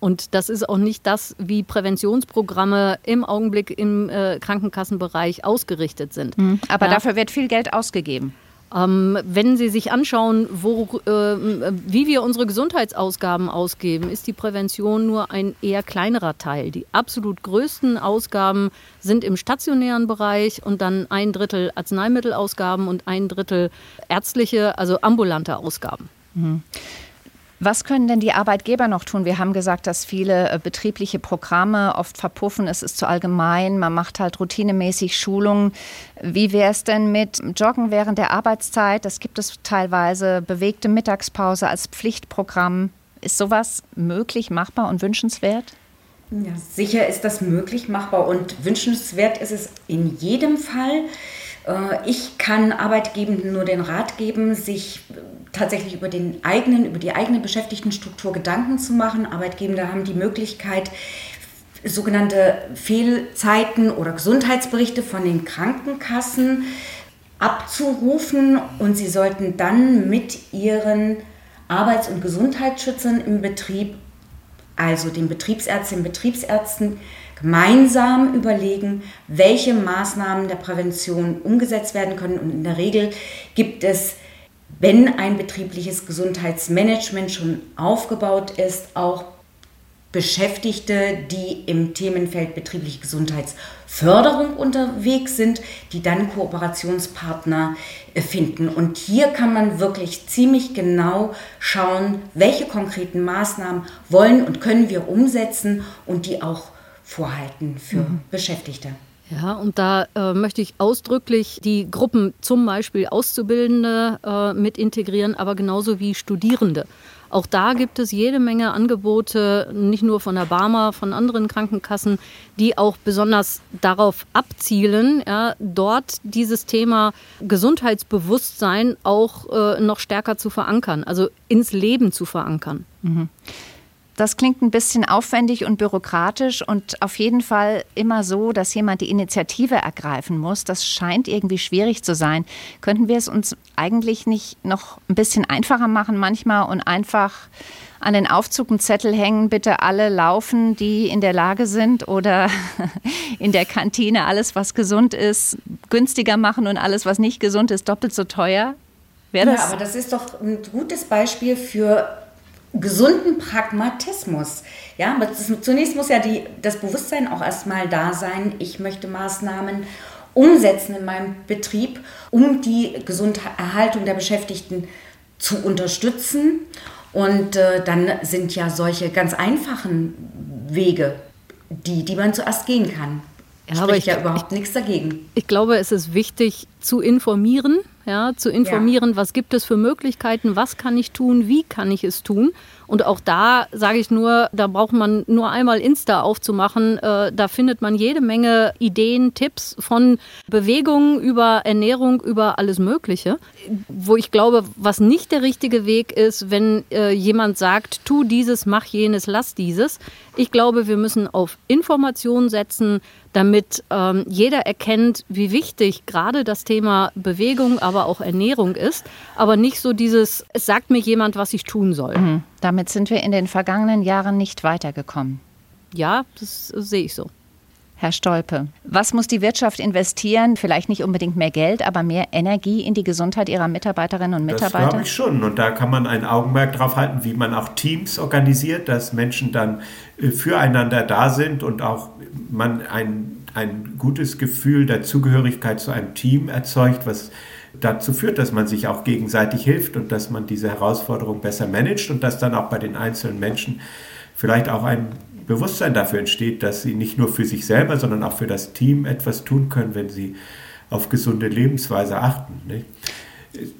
Und das ist auch nicht das, wie Präventionsprogramme im Augenblick im äh, Krankenkassenbereich ausgerichtet sind. Mhm. Aber ja. dafür wird viel Geld ausgegeben. Ähm, wenn Sie sich anschauen, wo, äh, wie wir unsere Gesundheitsausgaben ausgeben, ist die Prävention nur ein eher kleinerer Teil. Die absolut größten Ausgaben sind im stationären Bereich und dann ein Drittel Arzneimittelausgaben und ein Drittel ärztliche, also ambulante Ausgaben. Mhm. Was können denn die Arbeitgeber noch tun? Wir haben gesagt, dass viele äh, betriebliche Programme oft verpuffen. Es ist zu allgemein. Man macht halt routinemäßig Schulungen. Wie wäre es denn mit Joggen während der Arbeitszeit? Das gibt es teilweise. Bewegte Mittagspause als Pflichtprogramm. Ist sowas möglich, machbar und wünschenswert? Ja, sicher ist das möglich, machbar und wünschenswert ist es in jedem Fall. Äh, ich kann Arbeitgebenden nur den Rat geben, sich tatsächlich über den eigenen, über die eigene Beschäftigtenstruktur Gedanken zu machen. Arbeitgeber haben die Möglichkeit, sogenannte Fehlzeiten oder Gesundheitsberichte von den Krankenkassen abzurufen und sie sollten dann mit ihren Arbeits- und Gesundheitsschützern im Betrieb, also den Betriebsärztinnen und Betriebsärzten, gemeinsam überlegen, welche Maßnahmen der Prävention umgesetzt werden können. Und in der Regel gibt es, wenn ein betriebliches Gesundheitsmanagement schon aufgebaut ist, auch Beschäftigte, die im Themenfeld betriebliche Gesundheitsförderung unterwegs sind, die dann Kooperationspartner finden. Und hier kann man wirklich ziemlich genau schauen, welche konkreten Maßnahmen wollen und können wir umsetzen und die auch vorhalten für mhm. Beschäftigte. Ja, und da äh, möchte ich ausdrücklich die Gruppen, zum Beispiel Auszubildende, äh, mit integrieren, aber genauso wie Studierende. Auch da gibt es jede Menge Angebote, nicht nur von der Barmer, von anderen Krankenkassen, die auch besonders darauf abzielen, ja, dort dieses Thema Gesundheitsbewusstsein auch äh, noch stärker zu verankern, also ins Leben zu verankern. Mhm. Das klingt ein bisschen aufwendig und bürokratisch und auf jeden Fall immer so, dass jemand die Initiative ergreifen muss. Das scheint irgendwie schwierig zu sein. Könnten wir es uns eigentlich nicht noch ein bisschen einfacher machen manchmal und einfach an den Aufzug einen Zettel hängen, bitte alle laufen, die in der Lage sind oder in der Kantine alles, was gesund ist, günstiger machen und alles, was nicht gesund ist, doppelt so teuer? Wäre das? Ja, aber das ist doch ein gutes Beispiel für gesunden Pragmatismus. Ja, zunächst muss ja die, das Bewusstsein auch erstmal da sein, ich möchte Maßnahmen umsetzen in meinem Betrieb, um die gesunde Erhaltung der Beschäftigten zu unterstützen. Und äh, dann sind ja solche ganz einfachen Wege, die, die man zuerst gehen kann. Ja, Spricht ich, ja überhaupt ich, nichts dagegen. Ich glaube, es ist wichtig zu informieren, ja, zu informieren, ja. was gibt es für Möglichkeiten, was kann ich tun, wie kann ich es tun. Und auch da sage ich nur, da braucht man nur einmal Insta aufzumachen. Äh, da findet man jede Menge Ideen, Tipps von Bewegung über Ernährung, über alles Mögliche. Wo ich glaube, was nicht der richtige Weg ist, wenn äh, jemand sagt, tu dieses, mach jenes, lass dieses. Ich glaube, wir müssen auf Informationen setzen, damit ähm, jeder erkennt, wie wichtig gerade das Thema Bewegung, aber auch Ernährung ist. Aber nicht so dieses, es sagt mir jemand, was ich tun soll. Mhm. Damit sind wir in den vergangenen Jahren nicht weitergekommen. Ja, das sehe ich so. Herr Stolpe, was muss die Wirtschaft investieren? Vielleicht nicht unbedingt mehr Geld, aber mehr Energie in die Gesundheit ihrer Mitarbeiterinnen und Mitarbeiter? Das glaube ich schon. Und da kann man ein Augenmerk drauf halten, wie man auch Teams organisiert, dass Menschen dann äh, füreinander da sind und auch man ein, ein gutes Gefühl der Zugehörigkeit zu einem Team erzeugt, was dazu führt, dass man sich auch gegenseitig hilft und dass man diese Herausforderung besser managt und dass dann auch bei den einzelnen Menschen vielleicht auch ein Bewusstsein dafür entsteht, dass sie nicht nur für sich selber, sondern auch für das Team etwas tun können, wenn sie auf gesunde Lebensweise achten. Nicht? Ist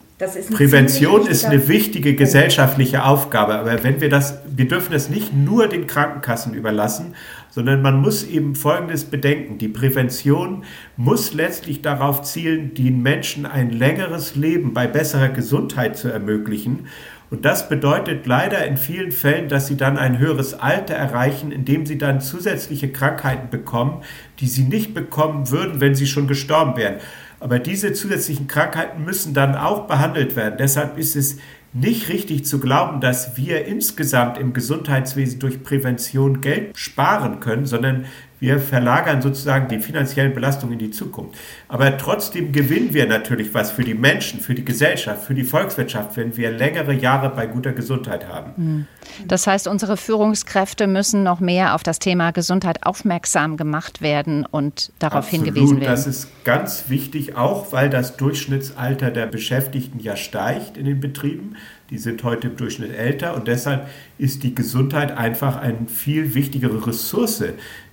Prävention ist eine wichtige gesellschaftliche Aufgabe, aber wenn wir das, wir dürfen es nicht nur den Krankenkassen überlassen, sondern man muss eben Folgendes bedenken. Die Prävention muss letztlich darauf zielen, den Menschen ein längeres Leben bei besserer Gesundheit zu ermöglichen. Und das bedeutet leider in vielen Fällen, dass sie dann ein höheres Alter erreichen, indem sie dann zusätzliche Krankheiten bekommen, die sie nicht bekommen würden, wenn sie schon gestorben wären. Aber diese zusätzlichen Krankheiten müssen dann auch behandelt werden. Deshalb ist es nicht richtig zu glauben, dass wir insgesamt im Gesundheitswesen durch Prävention Geld sparen können, sondern wir verlagern sozusagen die finanziellen Belastungen in die Zukunft. Aber trotzdem gewinnen wir natürlich was für die Menschen, für die Gesellschaft, für die Volkswirtschaft, wenn wir längere Jahre bei guter Gesundheit haben. Hm. Das heißt, unsere Führungskräfte müssen noch mehr auf das Thema Gesundheit aufmerksam gemacht werden und darauf Absolut, hingewiesen werden. Das ist ganz wichtig, auch weil das Durchschnittsalter der Beschäftigten ja steigt in den Betrieben. Die sind heute im Durchschnitt älter und deshalb ist die Gesundheit einfach eine viel wichtigere Ressource,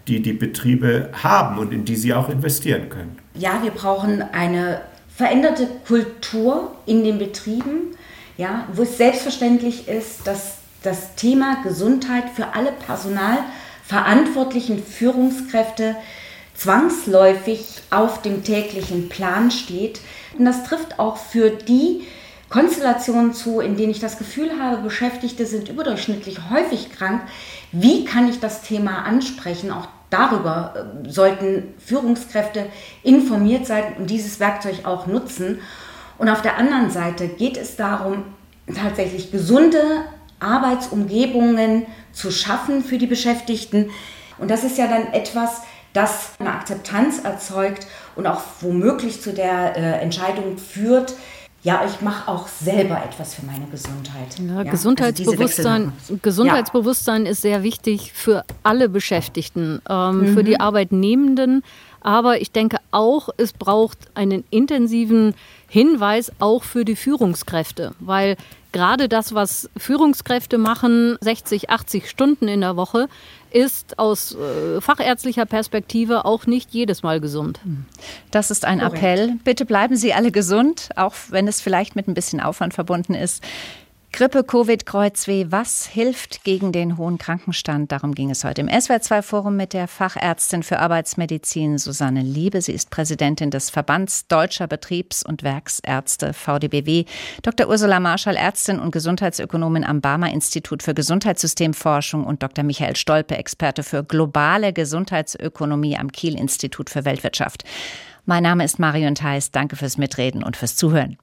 die die Betriebe haben und in die sie auch investieren können. Ja, wir brauchen eine veränderte Kultur in den Betrieben, ja, wo es selbstverständlich ist, dass das Thema Gesundheit für alle personalverantwortlichen Führungskräfte zwangsläufig auf dem täglichen Plan steht. Und das trifft auch für die Konstellationen zu, in denen ich das Gefühl habe, Beschäftigte sind überdurchschnittlich häufig krank. Wie kann ich das Thema ansprechen? Auch darüber äh, sollten Führungskräfte informiert sein und dieses Werkzeug auch nutzen. Und auf der anderen Seite geht es darum, tatsächlich gesunde Arbeitsumgebungen zu schaffen für die Beschäftigten. Und das ist ja dann etwas, das eine Akzeptanz erzeugt und auch womöglich zu der äh, Entscheidung führt, ja, ich mache auch selber etwas für meine Gesundheit. Ja, ja, Gesundheitsbewusstsein, also Gesundheitsbewusstsein ja. ist sehr wichtig für alle Beschäftigten, ähm, mhm. für die Arbeitnehmenden. Aber ich denke auch, es braucht einen intensiven Hinweis auch für die Führungskräfte, weil gerade das, was Führungskräfte machen, 60, 80 Stunden in der Woche, ist aus äh, fachärztlicher Perspektive auch nicht jedes Mal gesund. Das ist ein Korrekt. Appell. Bitte bleiben Sie alle gesund, auch wenn es vielleicht mit ein bisschen Aufwand verbunden ist. Grippe, Covid, Kreuzweh, was hilft gegen den hohen Krankenstand? Darum ging es heute im SWR2-Forum mit der Fachärztin für Arbeitsmedizin Susanne Liebe. Sie ist Präsidentin des Verbands Deutscher Betriebs- und Werksärzte VDBW. Dr. Ursula Marschall, Ärztin und Gesundheitsökonomin am Barmer Institut für Gesundheitssystemforschung und Dr. Michael Stolpe, Experte für globale Gesundheitsökonomie am Kiel Institut für Weltwirtschaft. Mein Name ist Marion Theis. Danke fürs Mitreden und fürs Zuhören.